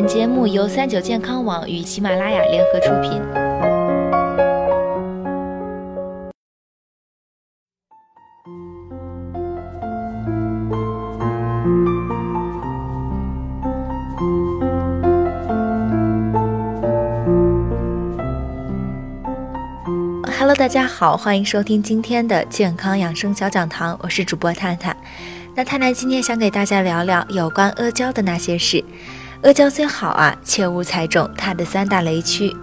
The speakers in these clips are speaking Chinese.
本节目由三九健康网与喜马拉雅联合出品。Hello，大家好，欢迎收听今天的健康养生小讲堂，我是主播探探。那探探今天想给大家聊聊有关阿胶的那些事。阿胶虽好啊，切勿踩中它的三大雷区。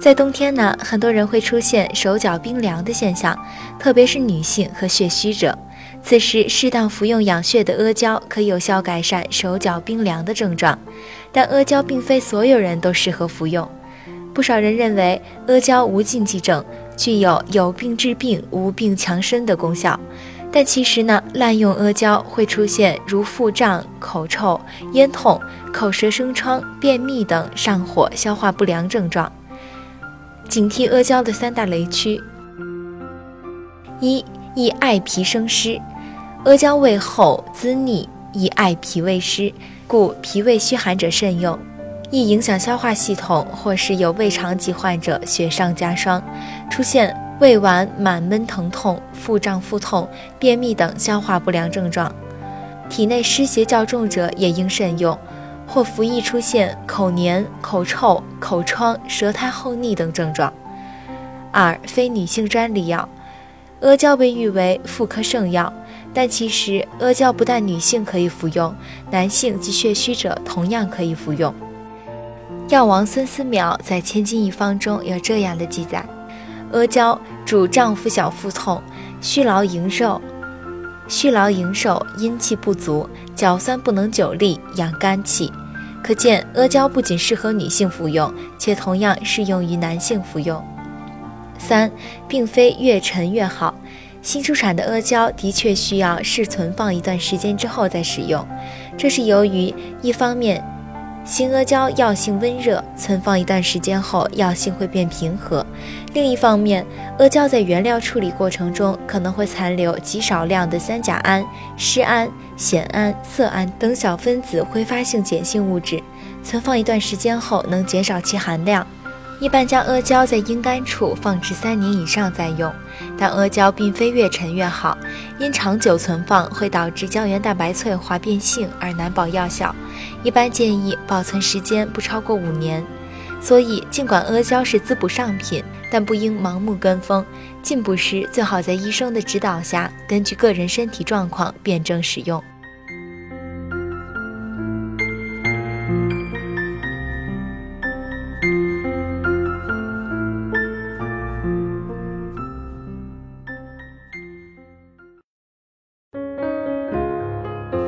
在冬天呢，很多人会出现手脚冰凉的现象，特别是女性和血虚者。此时适当服用养血的阿胶，可有效改善手脚冰凉的症状。但阿胶并非所有人都适合服用。不少人认为阿胶无禁忌症。具有有病治病、无病强身的功效，但其实呢，滥用阿胶会出现如腹胀、口臭、咽痛、口舌生疮、便秘等上火、消化不良症状。警惕阿胶的三大雷区：一、易艾脾生湿。阿胶味厚滋腻，易艾脾胃湿，故脾胃虚寒者慎用。易影响消化系统，或是有胃肠疾患者雪上加霜，出现胃脘满闷疼痛、腹胀腹痛、便秘等消化不良症状。体内湿邪较重者也应慎用，或服易出现口黏、口臭、口疮、舌苔厚腻等症状。二、非女性专利药，阿胶被誉为妇科圣药，但其实阿胶不但女性可以服用，男性及血虚者同样可以服用。药王孙思邈在《千金一方》中有这样的记载：阿胶主丈夫小腹痛、虚劳营瘦、虚劳营瘦、阴气不足、脚酸不能久立、养肝气。可见阿胶不仅适合女性服用，且同样适用于男性服用。三，并非越陈越好。新出产的阿胶的确需要试存放一段时间之后再使用，这是由于一方面。新阿胶药性温热，存放一段时间后，药性会变平和。另一方面，阿胶在原料处理过程中可能会残留极少量的三甲胺、施胺、酰胺、色胺等小分子挥发性碱性物质，存放一段时间后能减少其含量。一般将阿胶在阴干处放置三年以上再用，但阿胶并非越陈越好，因长久存放会导致胶原蛋白脆化变性而难保药效。一般建议保存时间不超过五年。所以，尽管阿胶是滋补上品，但不应盲目跟风，进补时最好在医生的指导下，根据个人身体状况辩证使用。